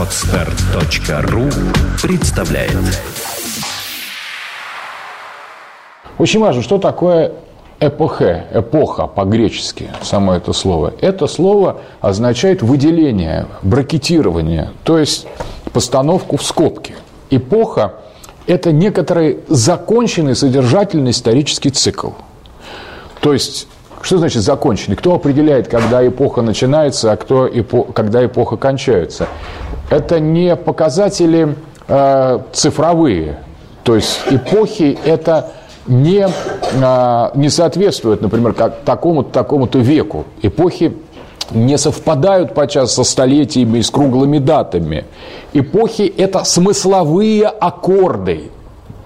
Отстар.ру представляет Очень важно, что такое эпохе, эпоха по-гречески, само это слово. Это слово означает выделение, бракетирование, то есть постановку в скобки. Эпоха – это некоторый законченный содержательный исторический цикл. То есть что значит законченный? Кто определяет, когда эпоха начинается, а кто эпо... когда эпоха кончается? Это не показатели э, цифровые. То есть эпохи это не, э, не соответствуют, например, как такому-то такому-то веку. Эпохи не совпадают подчас со столетиями и с круглыми датами. Эпохи – это смысловые аккорды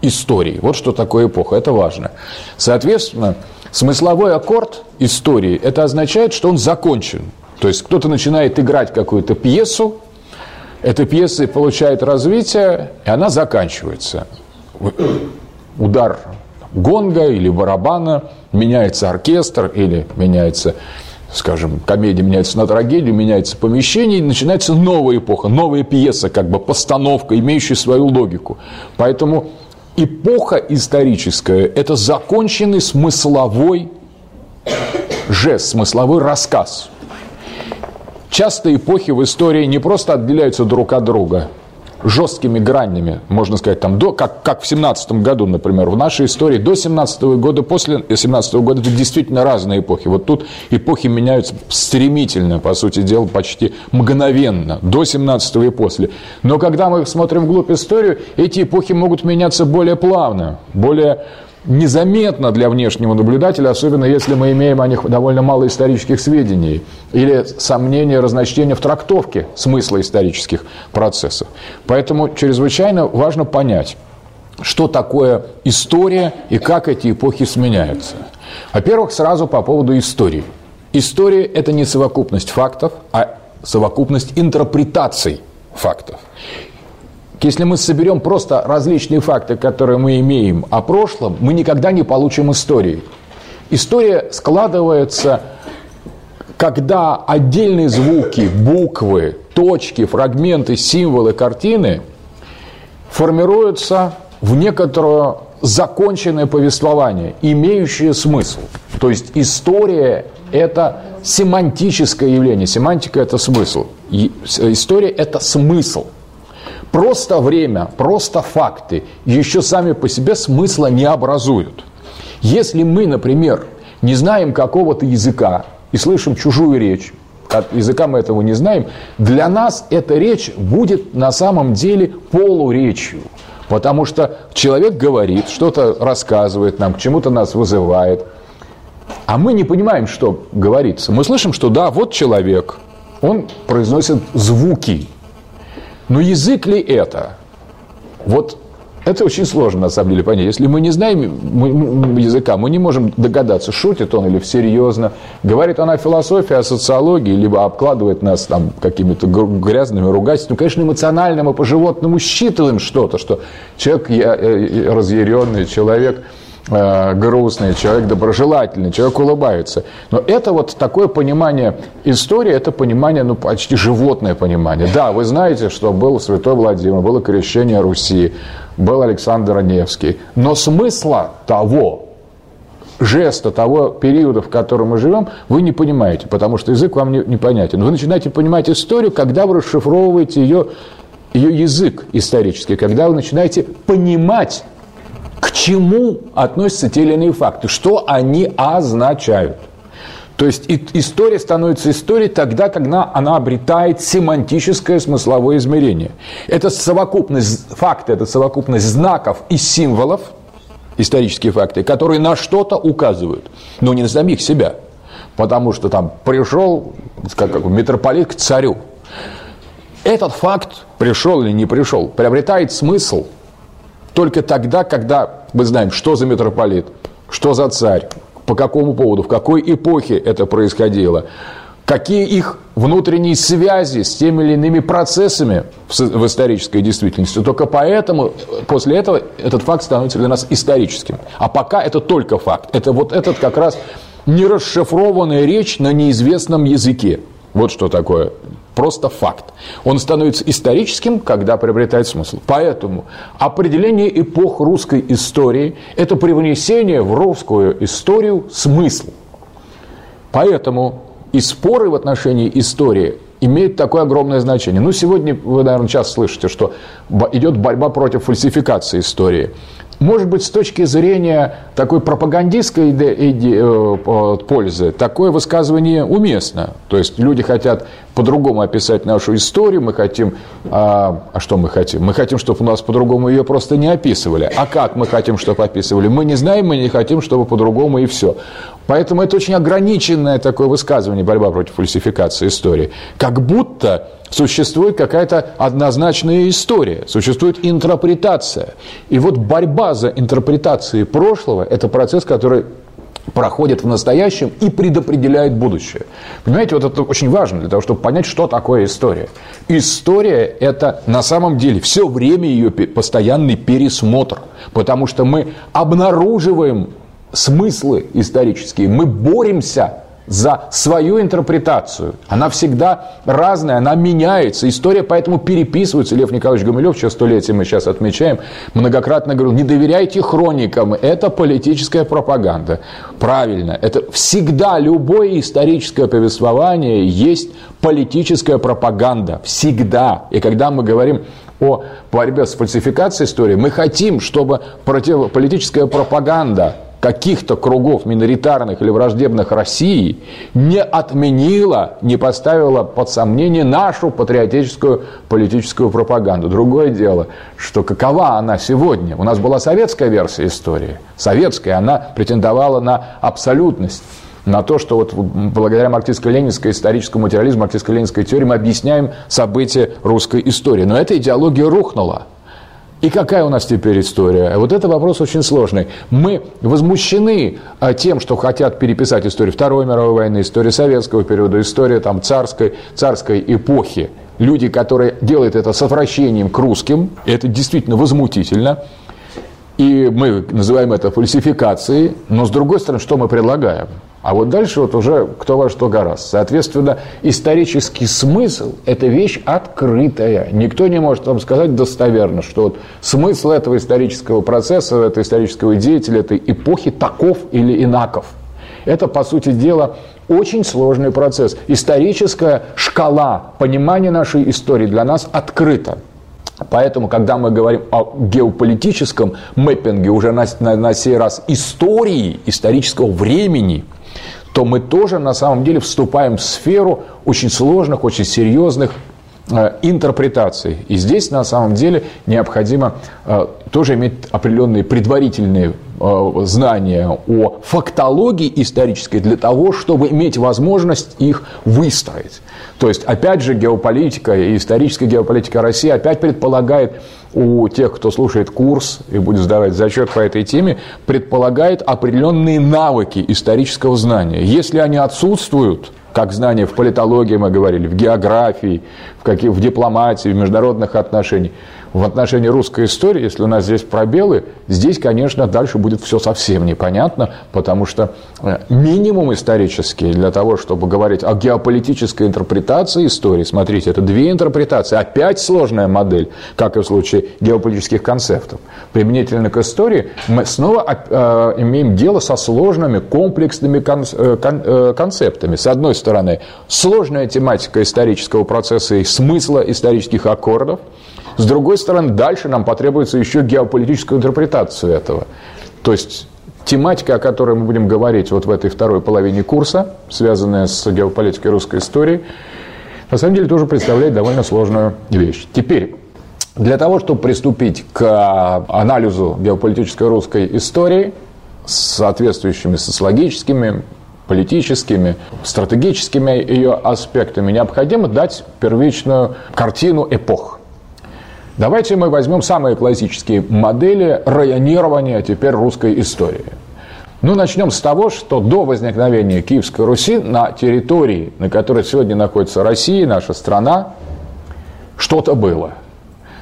истории. Вот что такое эпоха, это важно. Соответственно, Смысловой аккорд истории – это означает, что он закончен. То есть кто-то начинает играть какую-то пьесу, эта пьеса получает развитие, и она заканчивается. Удар гонга или барабана, меняется оркестр или меняется скажем, комедия меняется на трагедию, меняется помещение, и начинается новая эпоха, новая пьеса, как бы постановка, имеющая свою логику. Поэтому эпоха историческая – это законченный смысловой жест, смысловой рассказ. Часто эпохи в истории не просто отделяются друг от друга – жесткими гранями, можно сказать, там, до, как, как в 17 году, например, в нашей истории до 17 года, после 17 года, это действительно разные эпохи. Вот тут эпохи меняются стремительно, по сути дела, почти мгновенно, до 17 и после. Но когда мы смотрим вглубь историю, эти эпохи могут меняться более плавно, более незаметно для внешнего наблюдателя, особенно если мы имеем о них довольно мало исторических сведений или сомнения, разночтения в трактовке смысла исторических процессов. Поэтому чрезвычайно важно понять, что такое история и как эти эпохи сменяются. Во-первых, сразу по поводу истории. История – это не совокупность фактов, а совокупность интерпретаций фактов. Если мы соберем просто различные факты, которые мы имеем о прошлом, мы никогда не получим истории. История складывается, когда отдельные звуки, буквы, точки, фрагменты, символы, картины формируются в некоторое законченное повествование, имеющее смысл. То есть история – это семантическое явление. Семантика – это смысл. История – это смысл – Просто время, просто факты еще сами по себе смысла не образуют. Если мы, например, не знаем какого-то языка и слышим чужую речь, от языка мы этого не знаем, для нас эта речь будет на самом деле полуречью. Потому что человек говорит, что-то рассказывает нам, к чему-то нас вызывает. А мы не понимаем, что говорится. Мы слышим, что да, вот человек, он произносит звуки, но язык ли это? Вот это очень сложно, на самом деле, понять. Если мы не знаем языка, мы не можем догадаться, шутит он или серьезно, говорит он о философии, о социологии, либо обкладывает нас там какими-то грязными ругательствами. Ну, конечно, эмоционально мы по-животному считываем что-то, что человек э, разъяренный, человек грустный, человек доброжелательный, человек улыбается. Но это вот такое понимание истории, это понимание, ну, почти животное понимание. Да, вы знаете, что был Святой Владимир, было крещение Руси, был Александр Невский. Но смысла того, жеста того периода, в котором мы живем, вы не понимаете, потому что язык вам не, непонятен. Вы начинаете понимать историю, когда вы расшифровываете ее, ее язык исторический, когда вы начинаете понимать к чему относятся те или иные факты, что они означают. То есть история становится историей тогда, когда она обретает семантическое смысловое измерение. Это совокупность фактов, это совокупность знаков и символов, исторические факты, которые на что-то указывают, но не на самих себя. Потому что там пришел как, как, митрополит к царю. Этот факт, пришел или не пришел, приобретает смысл – только тогда, когда мы знаем, что за митрополит, что за царь, по какому поводу, в какой эпохе это происходило, какие их внутренние связи с теми или иными процессами в исторической действительности. Только поэтому, после этого, этот факт становится для нас историческим. А пока это только факт. Это вот этот как раз нерасшифрованная речь на неизвестном языке. Вот что такое Просто факт. Он становится историческим, когда приобретает смысл. Поэтому определение эпох русской истории – это привнесение в русскую историю смысла. Поэтому и споры в отношении истории имеют такое огромное значение. Ну, сегодня вы, наверное, часто слышите, что идет борьба против фальсификации истории. Может быть, с точки зрения такой пропагандистской э, пользы, такое высказывание уместно. То есть люди хотят по-другому описать нашу историю, мы хотим... А, а что мы хотим? Мы хотим, чтобы у нас по-другому ее просто не описывали. А как мы хотим, чтобы описывали? Мы не знаем, мы не хотим, чтобы по-другому и все. Поэтому это очень ограниченное такое высказывание, борьба против фальсификации истории. Как будто существует какая-то однозначная история, существует интерпретация. И вот борьба за интерпретацией прошлого – это процесс, который проходит в настоящем и предопределяет будущее. Понимаете, вот это очень важно для того, чтобы понять, что такое история. История – это на самом деле все время ее постоянный пересмотр, потому что мы обнаруживаем смыслы исторические, мы боремся за свою интерпретацию. Она всегда разная, она меняется. История поэтому переписывается. Лев Николаевич Гумилев, сейчас столетие мы сейчас отмечаем, многократно говорил, не доверяйте хроникам, это политическая пропаганда. Правильно, это всегда любое историческое повествование есть политическая пропаганда. Всегда. И когда мы говорим о борьбе с фальсификацией истории, мы хотим, чтобы противополитическая пропаганда каких-то кругов миноритарных или враждебных России не отменила, не поставила под сомнение нашу патриотическую политическую пропаганду. Другое дело, что какова она сегодня? У нас была советская версия истории. Советская, она претендовала на абсолютность на то, что вот благодаря марксистско-ленинской историческому материализму, марксистско-ленинской теории мы объясняем события русской истории. Но эта идеология рухнула. И какая у нас теперь история? Вот это вопрос очень сложный. Мы возмущены а, тем, что хотят переписать историю Второй мировой войны, историю советского периода, историю там, царской, царской эпохи. Люди, которые делают это с отвращением к русским, это действительно возмутительно. И мы называем это фальсификацией. Но с другой стороны, что мы предлагаем? А вот дальше вот уже кто во что гораст. Соответственно, исторический смысл – это вещь открытая. Никто не может вам сказать достоверно, что вот смысл этого исторического процесса, этого исторического деятеля, этой эпохи таков или инаков. Это, по сути дела, очень сложный процесс. Историческая шкала понимания нашей истории для нас открыта. Поэтому, когда мы говорим о геополитическом мэппинге, уже на, на, на сей раз истории, исторического времени, то мы тоже на самом деле вступаем в сферу очень сложных, очень серьезных э, интерпретаций. И здесь на самом деле необходимо э, тоже иметь определенные предварительные знания о фактологии исторической для того, чтобы иметь возможность их выстроить. То есть, опять же, геополитика и историческая геополитика России опять предполагает у тех, кто слушает курс и будет сдавать зачет по этой теме, предполагает определенные навыки исторического знания. Если они отсутствуют, как знания в политологии мы говорили, в географии, в, каких, в дипломатии, в международных отношениях, в отношении русской истории, если у нас здесь пробелы, здесь, конечно, дальше будет все совсем непонятно, потому что э, минимум исторический для того, чтобы говорить о геополитической интерпретации истории, смотрите, это две интерпретации, опять сложная модель, как и в случае геополитических концептов. Применительно к истории мы снова э, имеем дело со сложными комплексными э, концептами. С одной стороны, сложная тематика исторического процесса и смысла исторических аккордов – с другой стороны, дальше нам потребуется еще геополитическую интерпретацию этого. То есть тематика, о которой мы будем говорить вот в этой второй половине курса, связанная с геополитикой русской истории, на самом деле тоже представляет довольно сложную вещь. Теперь, для того, чтобы приступить к анализу геополитической русской истории с соответствующими социологическими, политическими, стратегическими ее аспектами, необходимо дать первичную картину эпох – Давайте мы возьмем самые классические модели районирования теперь русской истории. Ну, начнем с того, что до возникновения Киевской Руси на территории, на которой сегодня находится Россия, наша страна, что-то было.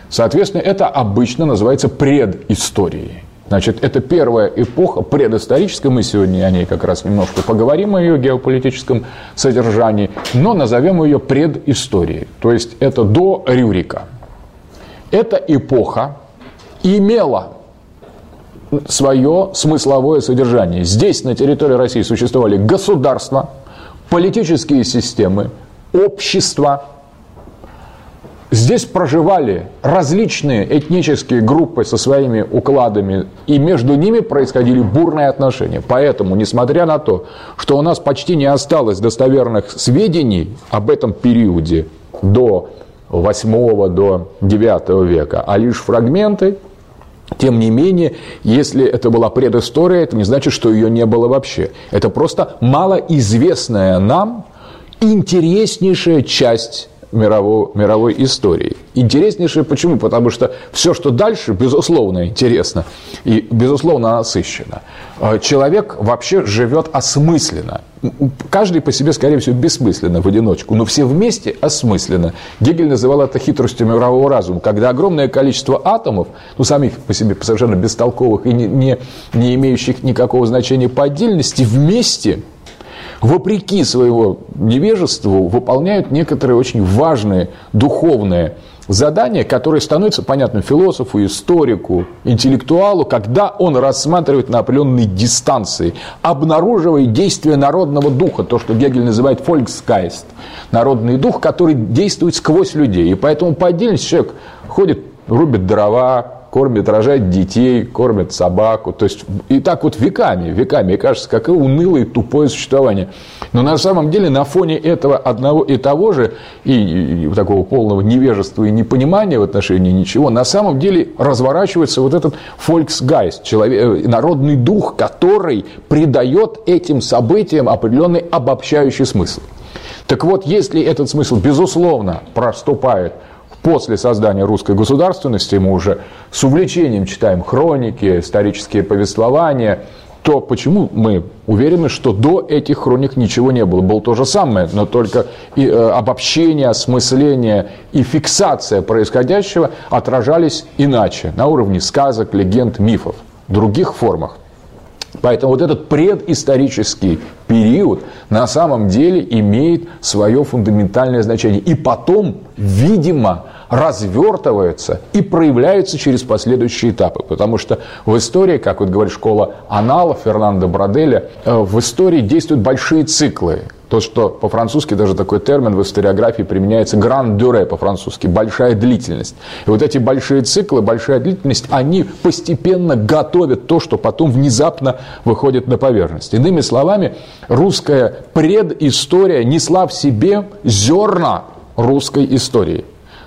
Соответственно, это обычно называется предисторией. Значит, это первая эпоха предысторическая, мы сегодня о ней как раз немножко поговорим, о ее геополитическом содержании, но назовем ее предысторией, то есть это до Рюрика. Эта эпоха имела свое смысловое содержание. Здесь, на территории России, существовали государства, политические системы, общества, Здесь проживали различные этнические группы со своими укладами, и между ними происходили бурные отношения. Поэтому, несмотря на то, что у нас почти не осталось достоверных сведений об этом периоде до 8 до 9 века, а лишь фрагменты, тем не менее, если это была предыстория, это не значит, что ее не было вообще. Это просто малоизвестная нам интереснейшая часть мировой, мировой истории. Интереснейшее почему? Потому что все, что дальше, безусловно, интересно и, безусловно, насыщенно. А человек вообще живет осмысленно. Каждый по себе, скорее всего, бессмысленно в одиночку, но все вместе осмысленно. Гегель называл это хитростью мирового разума, когда огромное количество атомов, ну, самих по себе совершенно бестолковых и не, не, не имеющих никакого значения по отдельности, вместе – вопреки своего невежеству, выполняют некоторые очень важные духовные задания, которые становятся понятным философу, историку, интеллектуалу, когда он рассматривает на определенной дистанции, обнаруживая действие народного духа, то, что Гегель называет «фолькскайст», народный дух, который действует сквозь людей. И поэтому по отдельности человек ходит, рубит дрова, кормит, рожает детей, кормит собаку. То есть и так вот веками, веками. И кажется, какое унылое, тупое существование. Но на самом деле на фоне этого одного и того же, и, и такого полного невежества и непонимания в отношении ничего, на самом деле разворачивается вот этот фольксгайст, человек, э, народный дух, который придает этим событиям определенный обобщающий смысл. Так вот, если этот смысл, безусловно, проступает После создания русской государственности мы уже с увлечением читаем хроники, исторические повествования, то почему мы уверены, что до этих хроник ничего не было? Было то же самое, но только и, э, обобщение, осмысление и фиксация происходящего отражались иначе, на уровне сказок, легенд, мифов, других формах. Поэтому вот этот предисторический период на самом деле имеет свое фундаментальное значение. И потом, видимо, развертывается и проявляется через последующие этапы. Потому что в истории, как вот говорит школа Анала Фернандо Броделя, э, в истории действуют большие циклы. То, что по-французски даже такой термин в историографии применяется гран дюре по-французски, большая длительность. И вот эти большие циклы, большая длительность, они постепенно готовят то, что потом внезапно выходит на поверхность. Иными словами, русская предыстория несла в себе зерна русской истории.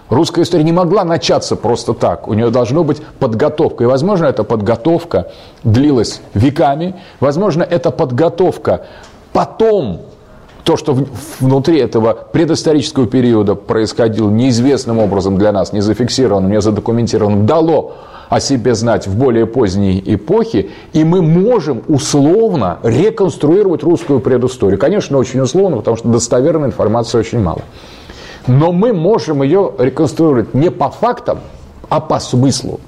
Русская история не могла начаться просто так. У нее должна быть подготовка. И, возможно, эта подготовка длилась веками. Возможно, эта подготовка потом то, что внутри этого предысторического периода происходило неизвестным образом для нас, не зафиксированным, не задокументированным, дало о себе знать в более поздней эпохе, и мы можем условно реконструировать русскую предысторию. Конечно, очень условно, потому что достоверной информации очень мало. Но мы можем ее реконструировать не по фактам, а по смыслу.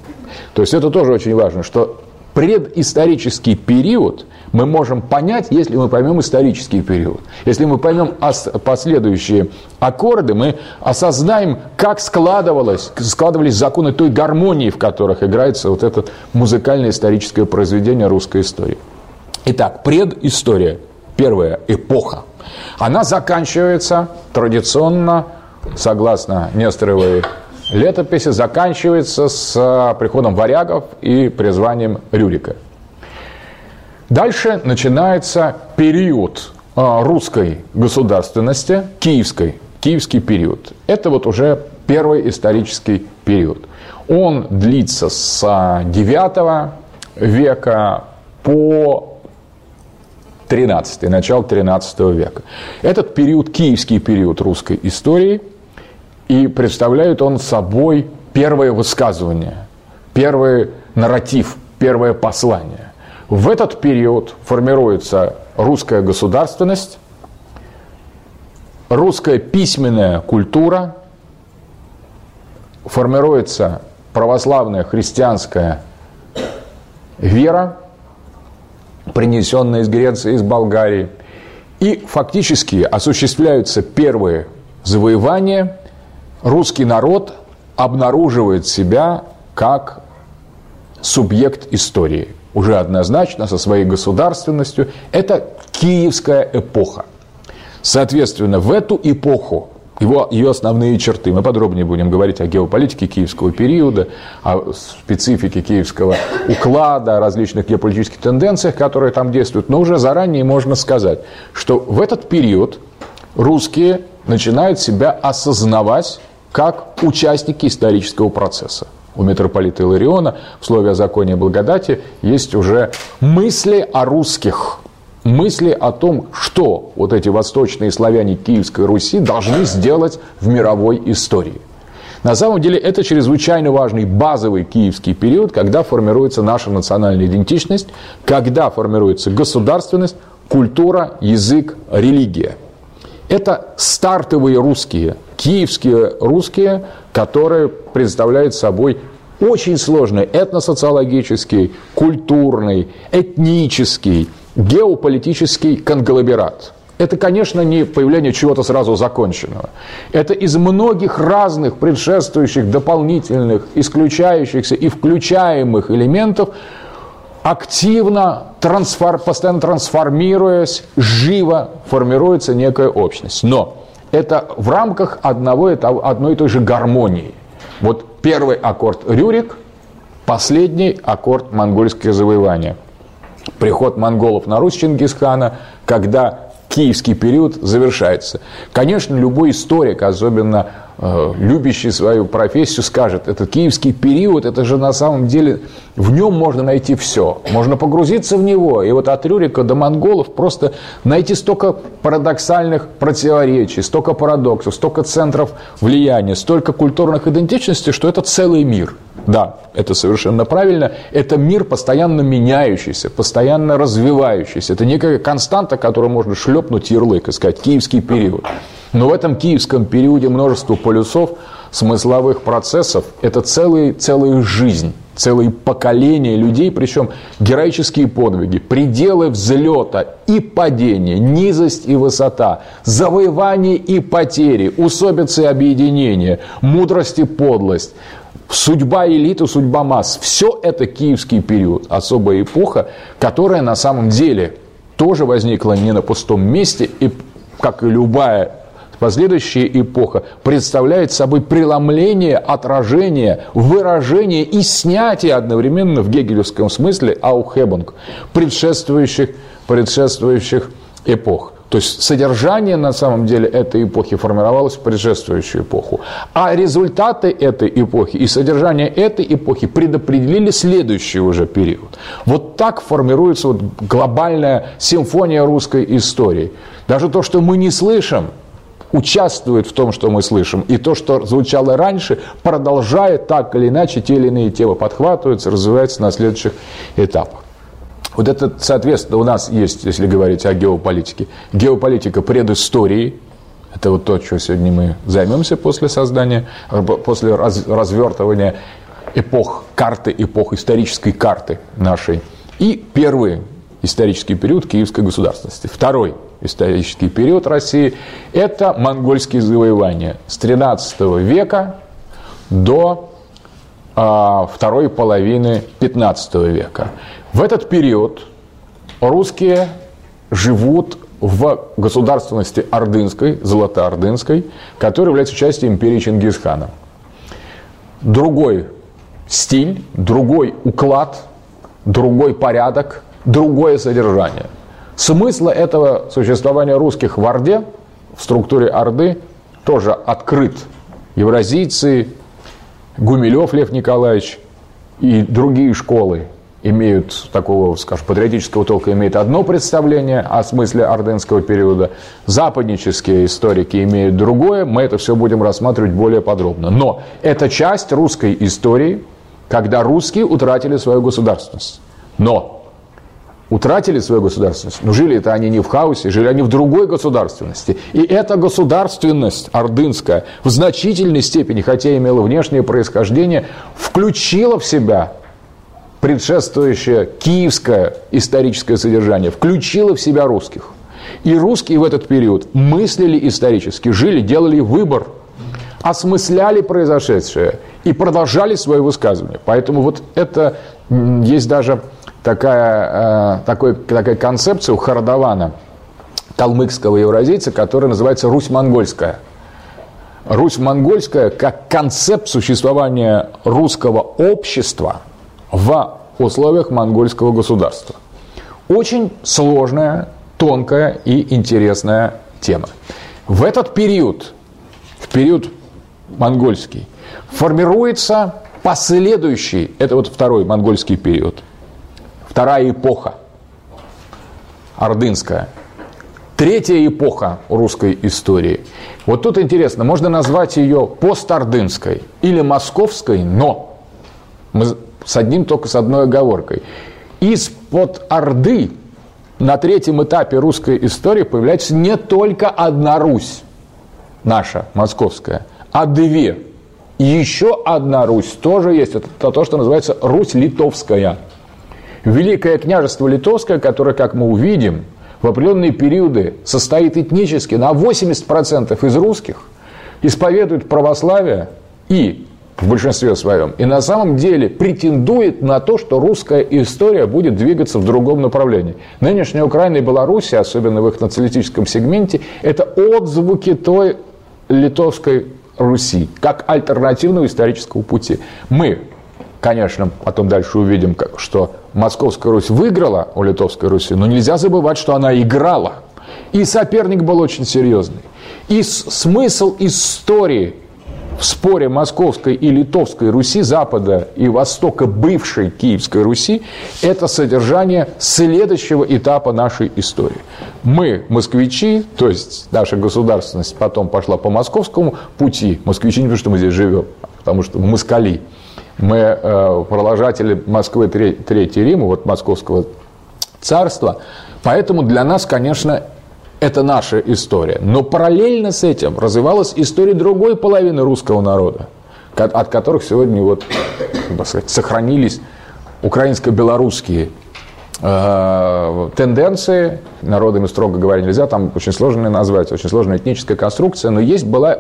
То есть это тоже очень важно, что предысторический период – мы можем понять, если мы поймем исторический период. Если мы поймем последующие аккорды, мы осознаем, как складывалось, складывались законы той гармонии, в которых играется вот это музыкальное историческое произведение русской истории. Итак, предыстория, первая эпоха, она заканчивается традиционно, согласно Несторовой летописи, заканчивается с приходом варягов и призванием Рюрика – Дальше начинается период а, русской государственности, киевской, киевский период. Это вот уже первый исторический период. Он длится с 9 века по 13, начало 13 века. Этот период, киевский период русской истории, и представляет он собой первое высказывание, первый нарратив, первое послание. В этот период формируется русская государственность, русская письменная культура, формируется православная христианская вера, принесенная из Греции, из Болгарии. И фактически осуществляются первые завоевания. Русский народ обнаруживает себя как субъект истории. Уже однозначно со своей государственностью. Это киевская эпоха. Соответственно, в эту эпоху его, ее основные черты. Мы подробнее будем говорить о геополитике киевского периода, о специфике киевского уклада, о различных геополитических тенденциях, которые там действуют. Но уже заранее можно сказать, что в этот период русские начинают себя осознавать как участники исторического процесса. У митрополита Илариона в слове о законе и благодати есть уже мысли о русских, мысли о том, что вот эти восточные славяне Киевской Руси должны сделать в мировой истории. На самом деле это чрезвычайно важный базовый киевский период, когда формируется наша национальная идентичность, когда формируется государственность, культура, язык, религия. Это стартовые русские, киевские русские, которые представляют собой очень сложный этносоциологический, культурный, этнический, геополитический конгломерат. Это, конечно, не появление чего-то сразу законченного. Это из многих разных предшествующих, дополнительных, исключающихся и включаемых элементов активно, трансфор, постоянно трансформируясь, живо формируется некая общность. Но это в рамках одного, одной и той же гармонии. Вот первый аккорд Рюрик, последний аккорд монгольское завоевание – приход монголов на Русь Чингисхана, когда киевский период завершается. Конечно, любой историк, особенно любящий свою профессию, скажет, этот киевский период, это же на самом деле, в нем можно найти все. Можно погрузиться в него. И вот от Рюрика до монголов просто найти столько парадоксальных противоречий, столько парадоксов, столько центров влияния, столько культурных идентичностей, что это целый мир – да, это совершенно правильно. Это мир постоянно меняющийся, постоянно развивающийся. Это некая константа, которую можно шлепнуть ярлык и сказать «киевский период». Но в этом киевском периоде множество полюсов, смысловых процессов – это целые, целая жизнь, целые поколения людей, причем героические подвиги, пределы взлета и падения, низость и высота, завоевание и потери, усобицы и объединения, мудрость и подлость, судьба элиты, судьба масс. Все это киевский период, особая эпоха, которая на самом деле тоже возникла не на пустом месте, и, как и любая последующая эпоха, представляет собой преломление, отражение, выражение и снятие одновременно в гегелевском смысле аухебунг предшествующих, предшествующих эпох. То есть содержание на самом деле этой эпохи формировалось в предшествующую эпоху. А результаты этой эпохи и содержание этой эпохи предопределили следующий уже период. Вот так формируется вот глобальная симфония русской истории. Даже то, что мы не слышим, участвует в том, что мы слышим. И то, что звучало раньше, продолжает так или иначе, те или иные темы подхватываются, развиваются на следующих этапах. Вот это, соответственно, у нас есть, если говорить о геополитике, геополитика предыстории, это вот то, что сегодня мы займемся после создания, после развертывания эпох карты, эпох исторической карты нашей. И первый исторический период киевской государственности. Второй исторический период России – это монгольские завоевания с 13 века до а, второй половины 15 века. В этот период русские живут в государственности Ордынской, Золотоордынской, которая является частью империи Чингисхана. Другой стиль, другой уклад, другой порядок, другое содержание. Смысл этого существования русских в Орде, в структуре Орды, тоже открыт. Евразийцы, Гумилев Лев Николаевич и другие школы имеют такого, скажем, патриотического толка, имеют одно представление о смысле ордынского периода, западнические историки имеют другое, мы это все будем рассматривать более подробно. Но это часть русской истории, когда русские утратили свою государственность. Но утратили свою государственность, но жили это они не в хаосе, жили они в другой государственности. И эта государственность ордынская в значительной степени, хотя имела внешнее происхождение, включила в себя предшествующее киевское историческое содержание включило в себя русских. И русские в этот период мыслили исторически, жили, делали выбор, осмысляли произошедшее и продолжали свое высказывание. Поэтому вот это есть даже такая, э, такой, такая концепция у Харадавана, калмыкского евразийца, которая называется «Русь-монгольская». Русь-монгольская как концепт существования русского общества в условиях монгольского государства. Очень сложная, тонкая и интересная тема. В этот период, в период монгольский, формируется последующий, это вот второй монгольский период, вторая эпоха, ордынская, третья эпоха русской истории. Вот тут интересно, можно назвать ее постордынской или московской, но мы с одним только с одной оговоркой. Из-под Орды на третьем этапе русской истории появляется не только одна Русь, наша, московская, а две. И еще одна Русь тоже есть. Это то, что называется Русь Литовская. Великое княжество Литовское, которое, как мы увидим, в определенные периоды состоит этнически на 80% из русских, исповедует православие и в большинстве своем, и на самом деле претендует на то, что русская история будет двигаться в другом направлении. Нынешняя Украина и Беларусь, особенно в их националистическом сегменте, это отзвуки той литовской Руси, как альтернативного исторического пути. Мы, конечно, потом дальше увидим, что Московская Русь выиграла у Литовской Руси, но нельзя забывать, что она играла. И соперник был очень серьезный. И смысл истории в споре Московской и Литовской Руси, Запада и Востока бывшей Киевской Руси, это содержание следующего этапа нашей истории. Мы, москвичи, то есть наша государственность потом пошла по московскому пути, москвичи не потому, что мы здесь живем, а потому что мы москали, мы э, продолжатели Москвы Третьей Рима, вот московского царства, поэтому для нас, конечно, это наша история. Но параллельно с этим развивалась история другой половины русского народа, от которых сегодня вот, сказать, сохранились украинско-белорусские э, тенденции, народами, строго говоря, нельзя, там очень сложно назвать, очень сложная этническая конструкция, но есть была,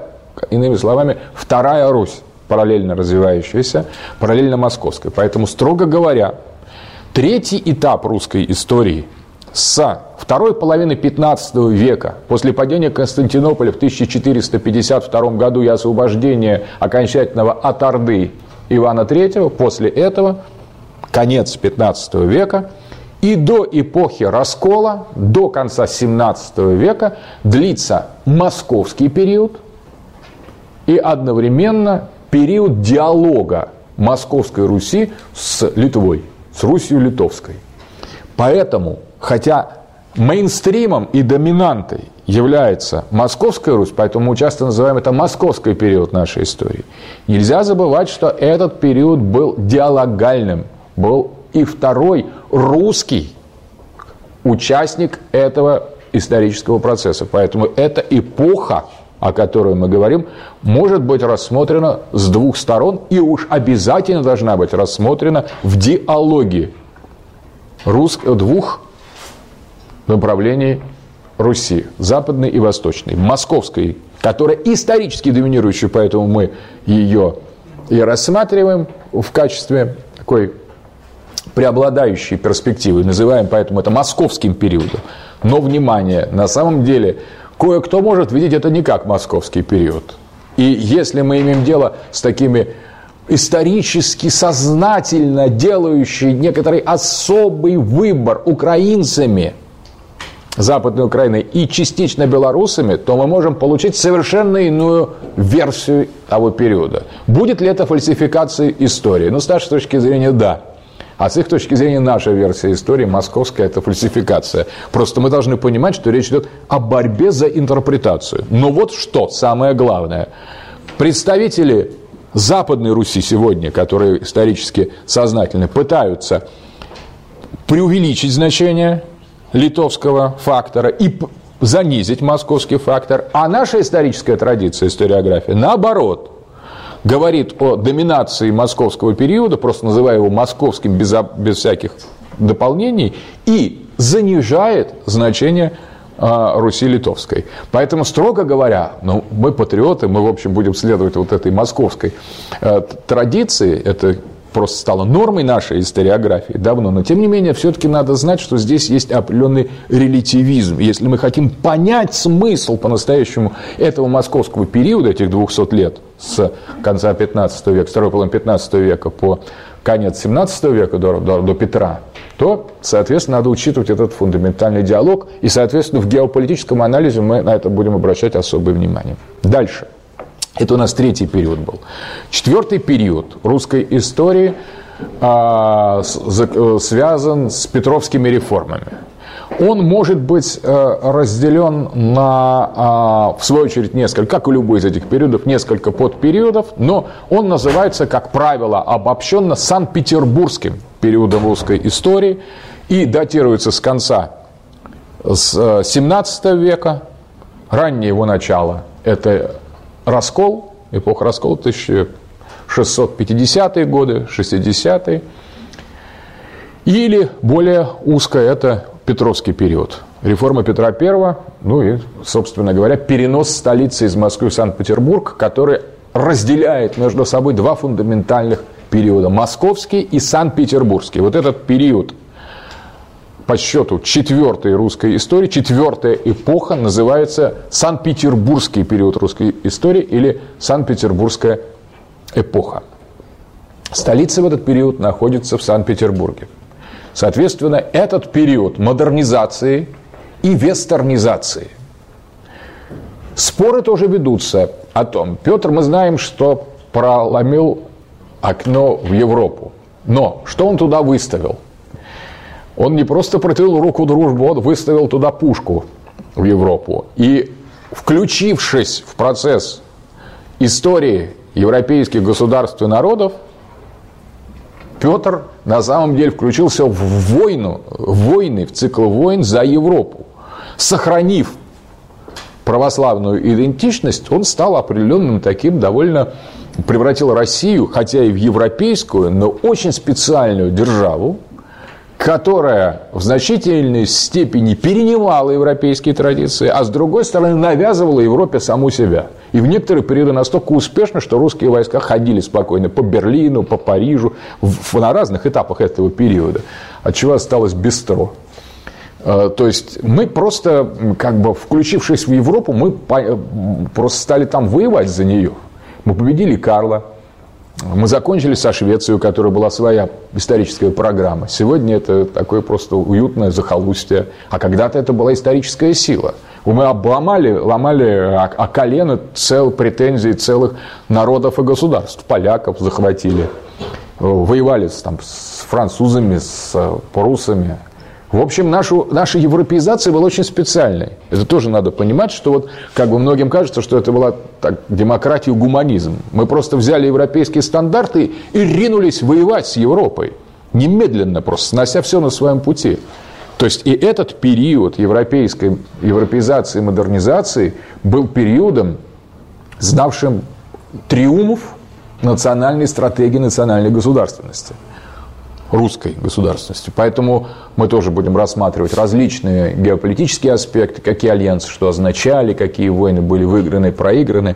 иными словами, вторая Русь, параллельно развивающаяся, параллельно московской. Поэтому, строго говоря, третий этап русской истории – с второй половины 15 века, после падения Константинополя в 1452 году и освобождения окончательного от Орды Ивана III, после этого, конец 15 века, и до эпохи раскола, до конца 17 века длится московский период и одновременно период диалога Московской Руси с Литвой, с Русью Литовской. Поэтому Хотя мейнстримом и доминантой является Московская Русь, поэтому мы часто называем это московский период нашей истории. Нельзя забывать, что этот период был диалогальным, был и второй русский участник этого исторического процесса. Поэтому эта эпоха, о которой мы говорим, может быть рассмотрена с двух сторон и уж обязательно должна быть рассмотрена в диалоге двух направлений Руси, западной и восточной, московской, которая исторически доминирующая, поэтому мы ее и рассматриваем в качестве такой преобладающей перспективы, называем поэтому это московским периодом. Но, внимание, на самом деле кое-кто может видеть это не как московский период. И если мы имеем дело с такими исторически сознательно делающими некоторый особый выбор украинцами – Западной Украины и частично белорусами, то мы можем получить совершенно иную версию того периода. Будет ли это фальсификация истории? Ну, с нашей точки зрения, да. А с их точки зрения наша версия истории московская – это фальсификация. Просто мы должны понимать, что речь идет о борьбе за интерпретацию. Но вот что самое главное. Представители Западной Руси сегодня, которые исторически сознательно пытаются преувеличить значение литовского фактора и занизить московский фактор. А наша историческая традиция, историография, наоборот, говорит о доминации московского периода, просто называя его московским без, без всяких дополнений, и занижает значение а, Руси Литовской. Поэтому, строго говоря, ну, мы патриоты, мы, в общем, будем следовать вот этой московской э, традиции, это просто стало нормой нашей историографии давно, но тем не менее все-таки надо знать, что здесь есть определенный релятивизм. Если мы хотим понять смысл по-настоящему этого московского периода, этих 200 лет, с конца 15 века, второй половины 15 века по конец 17 века до, до, до Петра, то, соответственно, надо учитывать этот фундаментальный диалог, и, соответственно, в геополитическом анализе мы на это будем обращать особое внимание. Дальше. Это у нас третий период был. Четвертый период русской истории а, с, связан с петровскими реформами. Он может быть э, разделен на, а, в свою очередь, несколько, как и любой из этих периодов, несколько подпериодов, но он называется, как правило, обобщенно Санкт-Петербургским периодом русской истории и датируется с конца с 17 э, века, раннее его начало – это раскол, эпоха раскола 1650-е годы, 60-е, или более узкое – это Петровский период. Реформа Петра I, ну и, собственно говоря, перенос столицы из Москвы в Санкт-Петербург, который разделяет между собой два фундаментальных периода – московский и санкт-петербургский. Вот этот период по счету четвертой русской истории, четвертая эпоха называется Санкт-Петербургский период русской истории или Санкт-Петербургская эпоха. Столица в этот период находится в Санкт-Петербурге. Соответственно, этот период модернизации и вестернизации. Споры тоже ведутся о том. Петр, мы знаем, что проломил окно в Европу. Но что он туда выставил? Он не просто протянул руку дружбы, он выставил туда пушку в Европу. И включившись в процесс истории европейских государств и народов, Петр на самом деле включился в войну, в войны, в цикл войн за Европу. Сохранив православную идентичность, он стал определенным таким довольно превратил Россию, хотя и в европейскую, но очень специальную державу, которая в значительной степени перенимала европейские традиции, а с другой стороны навязывала Европе саму себя. И в некоторые периоды настолько успешно, что русские войска ходили спокойно по Берлину, по Парижу, в, на разных этапах этого периода, от чего осталось бестро. А, то есть мы просто, как бы включившись в Европу, мы просто стали там воевать за нее. Мы победили Карла, мы закончили со Швецией, у которой была своя историческая программа. Сегодня это такое просто уютное захолустье. А когда-то это была историческая сила. Мы обломали, ломали о, о колено цел, претензий целых народов и государств. Поляков захватили, воевали там, с французами, с прусами, в общем, нашу, наша европеизация была очень специальной. Это тоже надо понимать, что вот как бы многим кажется, что это была так, демократия гуманизм. Мы просто взяли европейские стандарты и ринулись воевать с Европой. Немедленно просто, снося все на своем пути. То есть и этот период европейской европеизации модернизации был периодом, знавшим триумф национальной стратегии национальной государственности – русской государственности. Поэтому мы тоже будем рассматривать различные геополитические аспекты, какие альянсы что означали, какие войны были выиграны, проиграны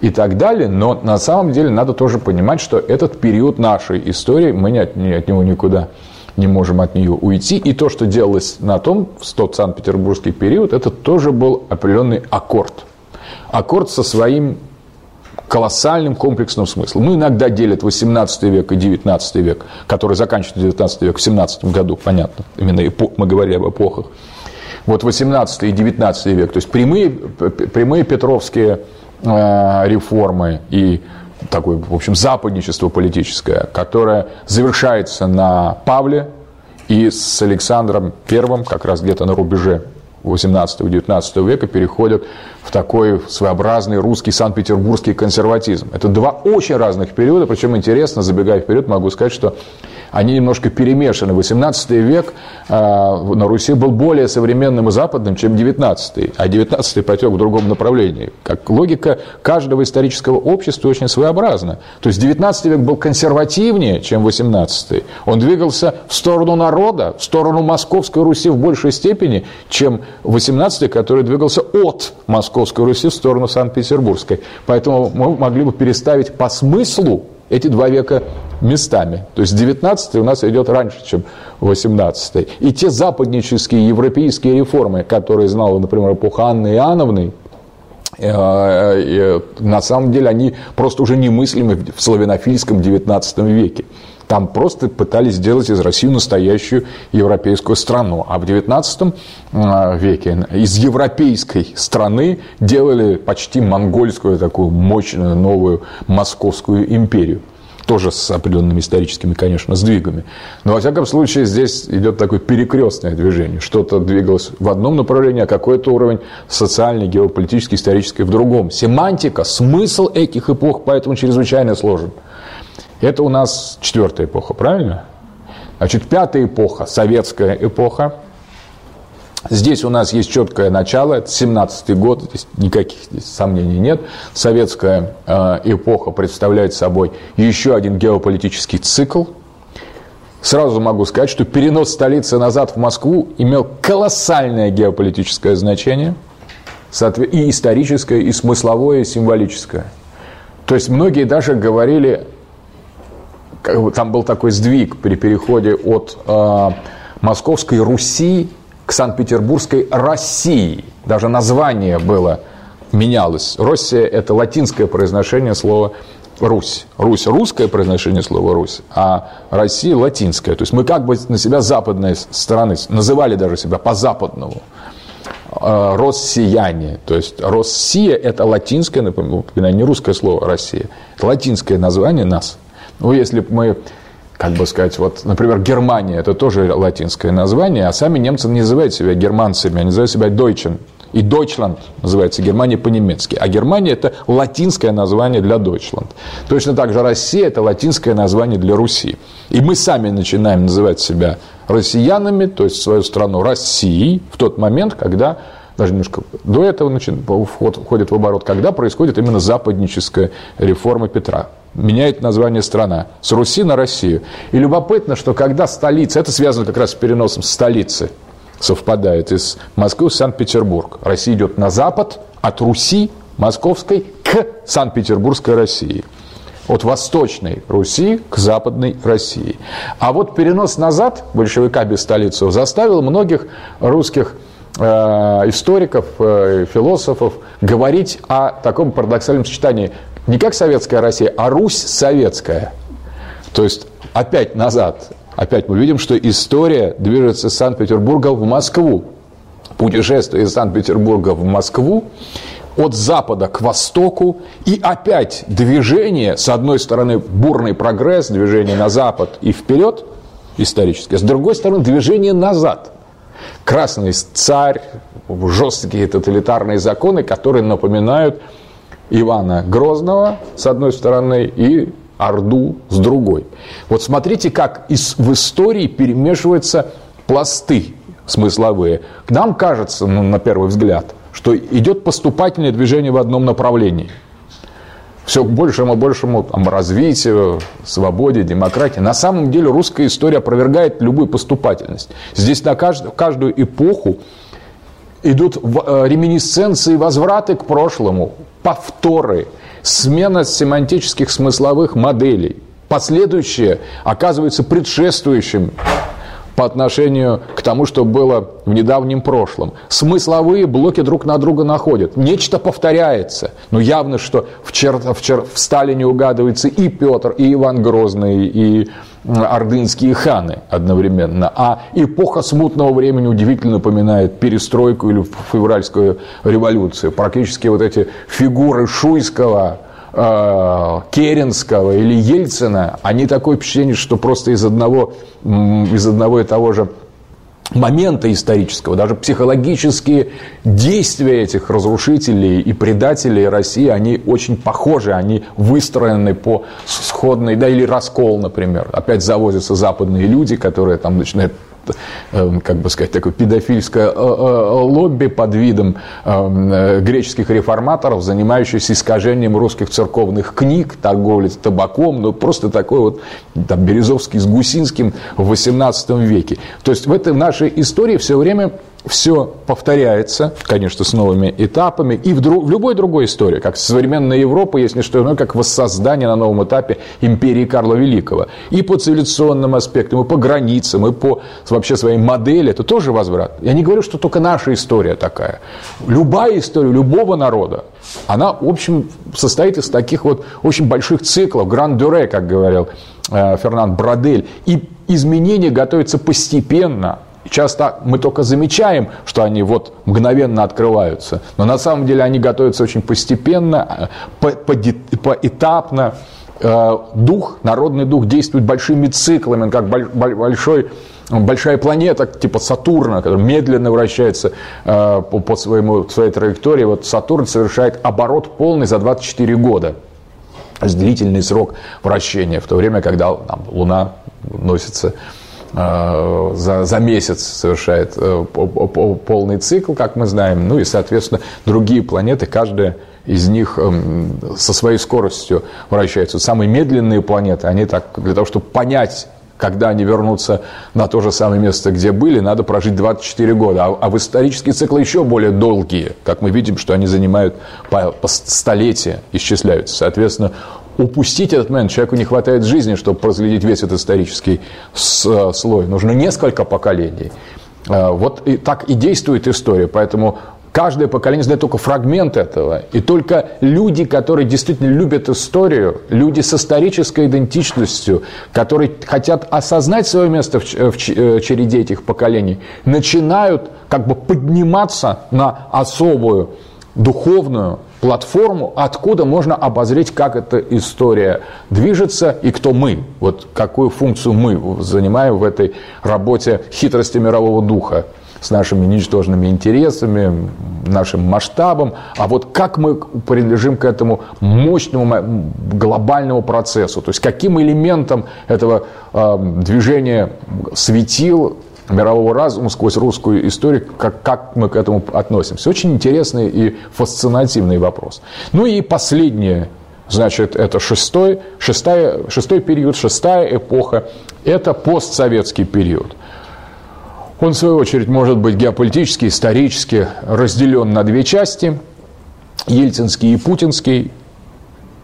и так далее. Но на самом деле надо тоже понимать, что этот период нашей истории, мы от, от него никуда не можем от нее уйти. И то, что делалось на том, в тот Санкт-Петербургский период, это тоже был определенный аккорд. Аккорд со своим колоссальным комплексным смыслом. Ну, иногда делят 18 век и 19 век, который заканчивается 19 век в 17 году, понятно, именно мы говорили об эпохах. Вот 18 и 19 век, то есть прямые, прямые петровские э, реформы и такое, в общем, западничество политическое, которое завершается на Павле и с Александром Первым, как раз где-то на рубеже 18-19 века переходят в такой своеобразный русский Санкт-Петербургский консерватизм. Это два очень разных периода, причем интересно, забегая вперед, могу сказать, что они немножко перемешаны. 18 век э, на Руси был более современным и западным, чем 19 а 19 потек в другом направлении. Как логика каждого исторического общества очень своеобразна. То есть 19 век был консервативнее, чем 18 Он двигался в сторону народа, в сторону Московской Руси в большей степени, чем 18 который двигался от Московской Руси в сторону Санкт-Петербургской. Поэтому мы могли бы переставить по смыслу эти два века местами. То есть 19 у нас идет раньше, чем 18 И те западнические европейские реформы, которые знала, например, эпоха Анны Иоанновны, э, э, на самом деле они просто уже немыслимы в славянофильском 19 веке. Там просто пытались сделать из России настоящую европейскую страну. А в XIX э, веке из европейской страны делали почти монгольскую такую мощную новую московскую империю тоже с определенными историческими, конечно, сдвигами. Но, во всяком случае, здесь идет такое перекрестное движение. Что-то двигалось в одном направлении, а какой-то уровень социальный, геополитический, исторический в другом. Семантика, смысл этих эпох поэтому чрезвычайно сложен. Это у нас четвертая эпоха, правильно? Значит, пятая эпоха, советская эпоха. Здесь у нас есть четкое начало, это 17-й год, здесь никаких здесь сомнений нет. Советская э, эпоха представляет собой еще один геополитический цикл. Сразу могу сказать, что перенос столицы назад в Москву имел колоссальное геополитическое значение, и историческое, и смысловое, и символическое. То есть многие даже говорили там был такой сдвиг при переходе от э, Московской Руси к Санкт-Петербургской России. Даже название было менялось. Россия – это латинское произношение слова Русь. Русь – русское произношение слова Русь, а Россия – латинское. То есть мы как бы на себя западной стороны называли даже себя по-западному. Э, россияне. То есть Россия – это латинское, напоминаю, не русское слово Россия. Это латинское название нас – ну, если бы мы как бы сказать, вот, например, Германия, это тоже латинское название, а сами немцы не называют себя германцами, они называют себя Deutschen. И Deutschland называется Германия по-немецки. А Германия – это латинское название для Deutschland. Точно так же Россия – это латинское название для Руси. И мы сами начинаем называть себя россиянами, то есть свою страну Россией, в тот момент, когда даже немножко до этого входит в оборот, когда происходит именно западническая реформа Петра меняет название страна с Руси на Россию. И любопытно, что когда столица, это связано как раз с переносом столицы, совпадает из Москвы в Санкт-Петербург. Россия идет на запад от Руси московской к Санкт-Петербургской России. От восточной Руси к западной России. А вот перенос назад большевика без столицу заставил многих русских э, историков, э, философов говорить о таком парадоксальном сочетании не как советская Россия, а Русь советская. То есть опять назад. Опять мы видим, что история движется из Санкт-Петербурга в Москву. Путешествие из Санкт-Петербурга в Москву от запада к востоку, и опять движение, с одной стороны, бурный прогресс, движение на запад и вперед, исторически, с другой стороны, движение назад. Красный царь, жесткие тоталитарные законы, которые напоминают Ивана Грозного с одной стороны и Орду с другой. Вот смотрите, как из, в истории перемешиваются пласты смысловые. Нам кажется, ну, на первый взгляд, что идет поступательное движение в одном направлении. Все к большему и большему там, развитию, свободе, демократии. На самом деле русская история опровергает любую поступательность. Здесь на каждую, каждую эпоху идут э, реминисценции, возвраты к прошлому, повторы, смена семантических смысловых моделей. Последующее оказывается предшествующим по отношению к тому, что было в недавнем прошлом. Смысловые блоки друг на друга находят. Нечто повторяется. Но явно, что в, чер... в, чер... в Сталине угадывается и Петр, и Иван Грозный, и ордынские ханы одновременно. А эпоха смутного времени удивительно напоминает перестройку или февральскую революцию. Практически вот эти фигуры Шуйского, Керенского или Ельцина, они такое впечатление, что просто из одного, из одного и того же момента исторического, даже психологические действия этих разрушителей и предателей России, они очень похожи, они выстроены по сходной, да, или раскол, например. Опять завозятся западные люди, которые там начинают как бы сказать, такое педофильское э, э, лобби под видом эм, э, греческих реформаторов, занимающихся искажением русских церковных книг, торговлей табаком, ну, просто такой вот там, Березовский с Гусинским в XVIII веке. То есть в этой нашей истории все время все повторяется, конечно, с новыми этапами, и в, друг, в любой другой истории, как современная Европа, не что иное, как воссоздание на новом этапе империи Карла Великого. И по цивилизационным аспектам, и по границам, и по вообще своей модели, это тоже возврат. Я не говорю, что только наша история такая. Любая история любого народа, она, в общем, состоит из таких вот очень больших циклов, гран-дюре, как говорил э, Фернанд Брадель. И изменения готовятся постепенно, Часто мы только замечаем, что они вот мгновенно открываются, но на самом деле они готовятся очень постепенно, по, по, поэтапно. Э, дух, народный дух действует большими циклами, как большой большая планета типа Сатурна, которая медленно вращается э, по, по своему, своей траектории. Вот Сатурн совершает оборот полный за 24 года. Длительный срок вращения, в то время, когда там, Луна носится Э, за, за месяц совершает э, полный цикл, как мы знаем. Ну и, соответственно, другие планеты, каждая из них эм, со своей скоростью вращаются. Самые медленные планеты, они так, для того, чтобы понять когда они вернутся на то же самое место, где были, надо прожить 24 года. А, а в исторические циклы еще более долгие. Как мы видим, что они занимают по столетия, исчисляются. Соответственно, упустить этот момент. Человеку не хватает жизни, чтобы проследить весь этот исторический э, слой. Нужно несколько поколений. Э, вот и так и действует история. Поэтому каждое поколение знает только фрагмент этого. И только люди, которые действительно любят историю, люди с исторической идентичностью, которые хотят осознать свое место в э, череде этих поколений, начинают как бы подниматься на особую духовную платформу, откуда можно обозреть, как эта история движется и кто мы, вот какую функцию мы занимаем в этой работе хитрости мирового духа с нашими ничтожными интересами, нашим масштабом, а вот как мы принадлежим к этому мощному глобальному процессу, то есть каким элементом этого э, движения светил мирового разума сквозь русскую историю, как, как мы к этому относимся. Очень интересный и фасцинативный вопрос. Ну и последнее, значит, это шестой, шестая, шестой период, шестая эпоха, это постсоветский период. Он, в свою очередь, может быть геополитически, исторически разделен на две части. Ельцинский и Путинский.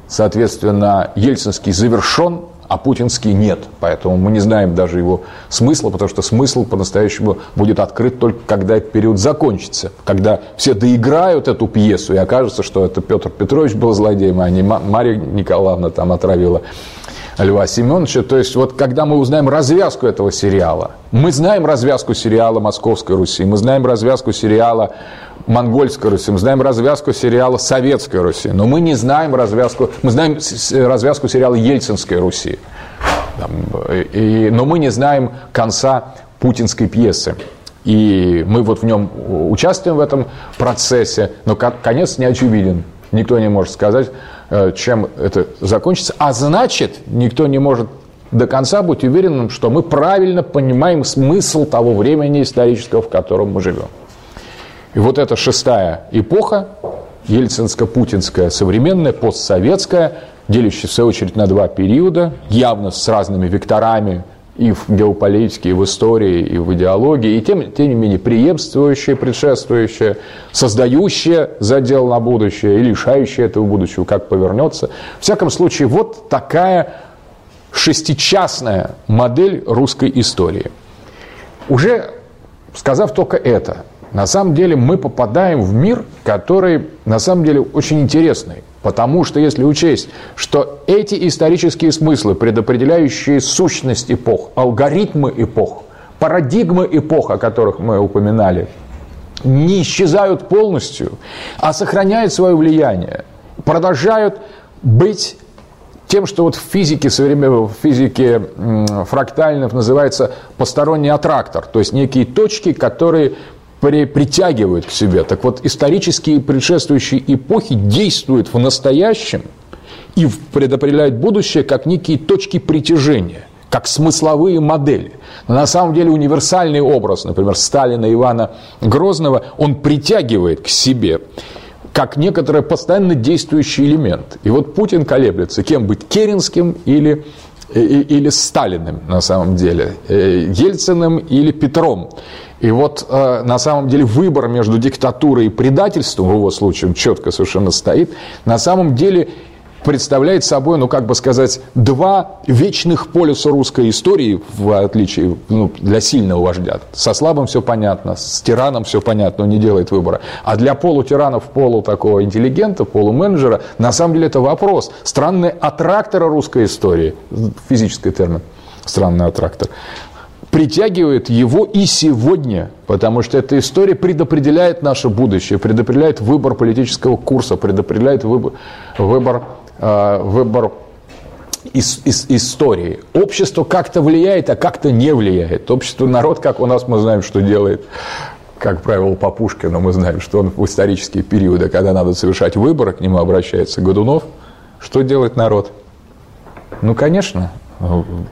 Соответственно, Ельцинский завершен, а путинский нет. Поэтому мы не знаем даже его смысла, потому что смысл по-настоящему будет открыт только когда этот период закончится. Когда все доиграют эту пьесу и окажется, что это Петр Петрович был злодеем, а не Мария Николаевна там отравила Льва Семеновича. То есть вот когда мы узнаем развязку этого сериала, мы знаем развязку сериала «Московской Руси», мы знаем развязку сериала Монгольской Руси, мы знаем развязку сериала Советской Руси, но мы не знаем развязку, мы знаем развязку сериала Ельцинской Руси, и, но мы не знаем конца путинской пьесы. И мы вот в нем участвуем в этом процессе, но конец не очевиден. Никто не может сказать, э, чем это закончится. А значит, никто не может до конца быть уверенным, что мы правильно понимаем смысл того времени исторического, в котором мы живем. И вот эта шестая эпоха, ельцинско-путинская, современная, постсоветская, делящаяся в свою очередь на два периода, явно с разными векторами и в геополитике, и в истории, и в идеологии, и тем, тем не менее преемствующее, предшествующее, создающее задел на будущее и лишающее этого будущего, как повернется. В всяком случае, вот такая шестичастная модель русской истории. Уже сказав только это, на самом деле мы попадаем в мир, который на самом деле очень интересный. Потому что если учесть, что эти исторические смыслы, предопределяющие сущность эпох, алгоритмы эпох, парадигмы эпох, о которых мы упоминали, не исчезают полностью, а сохраняют свое влияние, продолжают быть тем, что вот в физике, в физике фрактальных называется посторонний аттрактор, то есть некие точки, которые при, притягивают к себе. Так вот, исторические предшествующие эпохи действуют в настоящем и предопределяют будущее как некие точки притяжения – как смысловые модели. Но на самом деле универсальный образ, например, Сталина Ивана Грозного, он притягивает к себе как некоторый постоянно действующий элемент. И вот Путин колеблется, кем быть, Керенским или, или Сталиным на самом деле, э, Ельциным или Петром. И вот э, на самом деле выбор между диктатурой и предательством, в его случае четко совершенно стоит, на самом деле представляет собой, ну, как бы сказать, два вечных полюса русской истории, в отличие ну, для сильного вождя. Со слабым все понятно, с тираном все понятно, он не делает выбора. А для полутиранов, полу такого интеллигента, полуменеджера, на самом деле это вопрос. Странный аттрактора русской истории, физический термин, странный аттрактор, притягивает его и сегодня, потому что эта история предопределяет наше будущее, предопределяет выбор политического курса, предопределяет выбор, выбор Э, выбор из, из истории. Общество как-то влияет, а как-то не влияет. Общество, народ, как у нас мы знаем, что делает, как правило, по Пушкину, мы знаем, что он в исторические периоды, когда надо совершать выборы, к нему обращается Годунов. Что делает народ? Ну, конечно,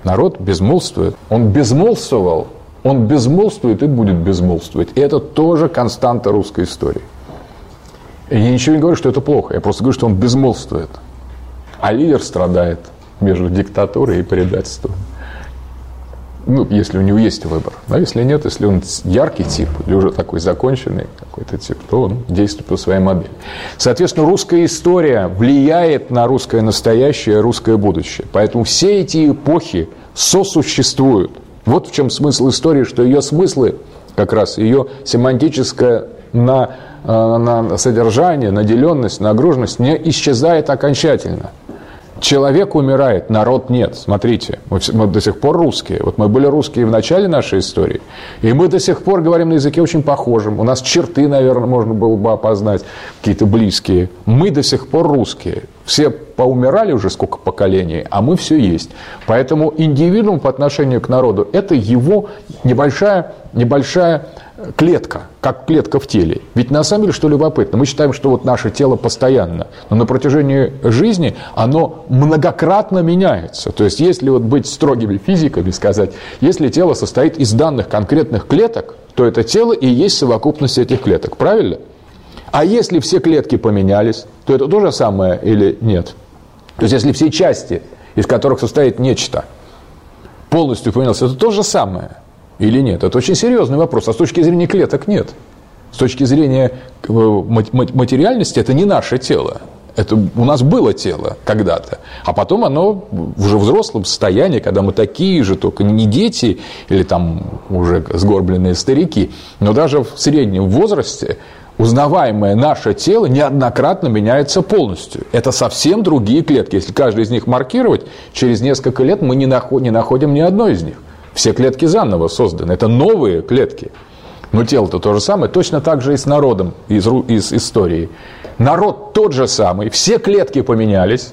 народ безмолвствует. Он безмолвствовал, он безмолвствует и будет безмолвствовать. И это тоже константа русской истории. Я ничего не говорю, что это плохо, я просто говорю, что он безмолвствует а лидер страдает между диктатурой и предательством. Ну, если у него есть выбор. Но если нет, если он яркий тип или уже такой законченный какой-то тип, то он действует по своей модели. Соответственно, русская история влияет на русское настоящее, русское будущее. Поэтому все эти эпохи сосуществуют. Вот в чем смысл истории, что ее смыслы, как раз ее семантическое на, э, на содержание, наделенность, нагруженность не исчезает окончательно – Человек умирает, народ нет. Смотрите, мы, мы до сих пор русские. Вот мы были русские в начале нашей истории, и мы до сих пор говорим на языке очень похожем. У нас черты, наверное, можно было бы опознать, какие-то близкие. Мы до сих пор русские. Все поумирали уже сколько поколений, а мы все есть. Поэтому индивидуум по отношению к народу – это его небольшая, небольшая клетка, как клетка в теле. Ведь на самом деле, что любопытно, мы считаем, что вот наше тело постоянно, но на протяжении жизни оно многократно меняется. То есть, если вот быть строгими физиками, сказать, если тело состоит из данных конкретных клеток, то это тело и есть совокупность этих клеток, правильно? А если все клетки поменялись, то это то же самое или нет? То есть, если все части, из которых состоит нечто, полностью поменялось, это то же самое – или нет? Это очень серьезный вопрос. А с точки зрения клеток нет. С точки зрения э, материальности это не наше тело. Это у нас было тело когда-то, а потом оно уже в взрослом состоянии, когда мы такие же, только не дети или там уже сгорбленные старики, но даже в среднем возрасте узнаваемое наше тело неоднократно меняется полностью. Это совсем другие клетки. Если каждый из них маркировать, через несколько лет мы не находим ни одной из них. Все клетки заново созданы. Это новые клетки. Но тело-то то же самое. Точно так же и с народом из, из истории. Народ тот же самый. Все клетки поменялись.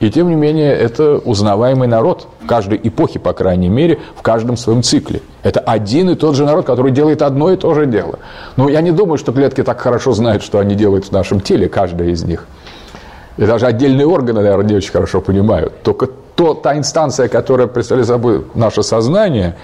И тем не менее, это узнаваемый народ в каждой эпохе, по крайней мере, в каждом своем цикле. Это один и тот же народ, который делает одно и то же дело. Но я не думаю, что клетки так хорошо знают, что они делают в нашем теле, каждая из них. И даже отдельные органы, наверное, не очень хорошо понимают. Только то, та инстанция, которая представляет собой наше сознание,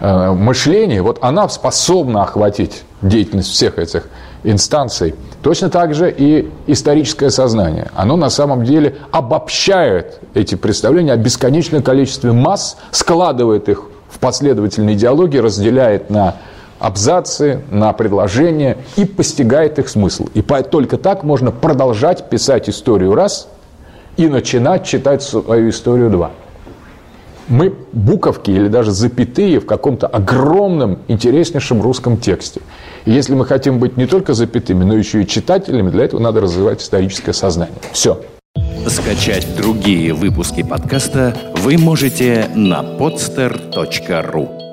э, мышление, вот она способна охватить деятельность всех этих инстанций. Точно так же и историческое сознание. Оно на самом деле обобщает эти представления о бесконечном количестве масс, складывает их в последовательные идеологии, разделяет на абзацы, на предложения и постигает их смысл. И только так можно продолжать писать историю раз и начинать читать свою историю два. Мы буковки или даже запятые в каком-то огромном, интереснейшем русском тексте. И если мы хотим быть не только запятыми, но еще и читателями, для этого надо развивать историческое сознание. Все. Скачать другие выпуски подкаста вы можете на podster.ru